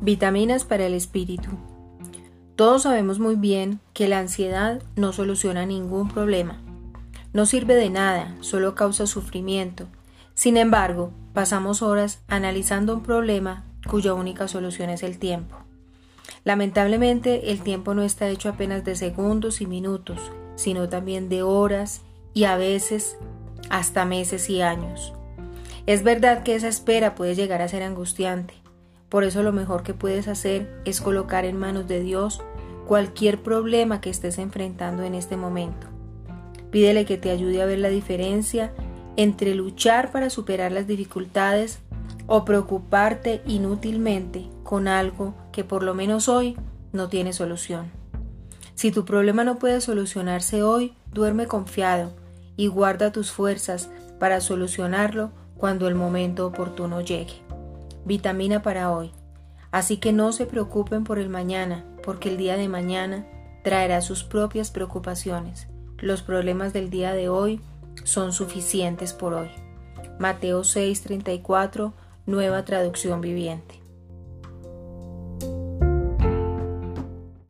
Vitaminas para el espíritu. Todos sabemos muy bien que la ansiedad no soluciona ningún problema. No sirve de nada, solo causa sufrimiento. Sin embargo, pasamos horas analizando un problema cuya única solución es el tiempo. Lamentablemente, el tiempo no está hecho apenas de segundos y minutos, sino también de horas y a veces hasta meses y años. Es verdad que esa espera puede llegar a ser angustiante. Por eso lo mejor que puedes hacer es colocar en manos de Dios cualquier problema que estés enfrentando en este momento. Pídele que te ayude a ver la diferencia entre luchar para superar las dificultades o preocuparte inútilmente con algo que por lo menos hoy no tiene solución. Si tu problema no puede solucionarse hoy, duerme confiado y guarda tus fuerzas para solucionarlo cuando el momento oportuno llegue. Vitamina para hoy. Así que no se preocupen por el mañana, porque el día de mañana traerá sus propias preocupaciones. Los problemas del día de hoy son suficientes por hoy. Mateo 6:34, nueva traducción viviente.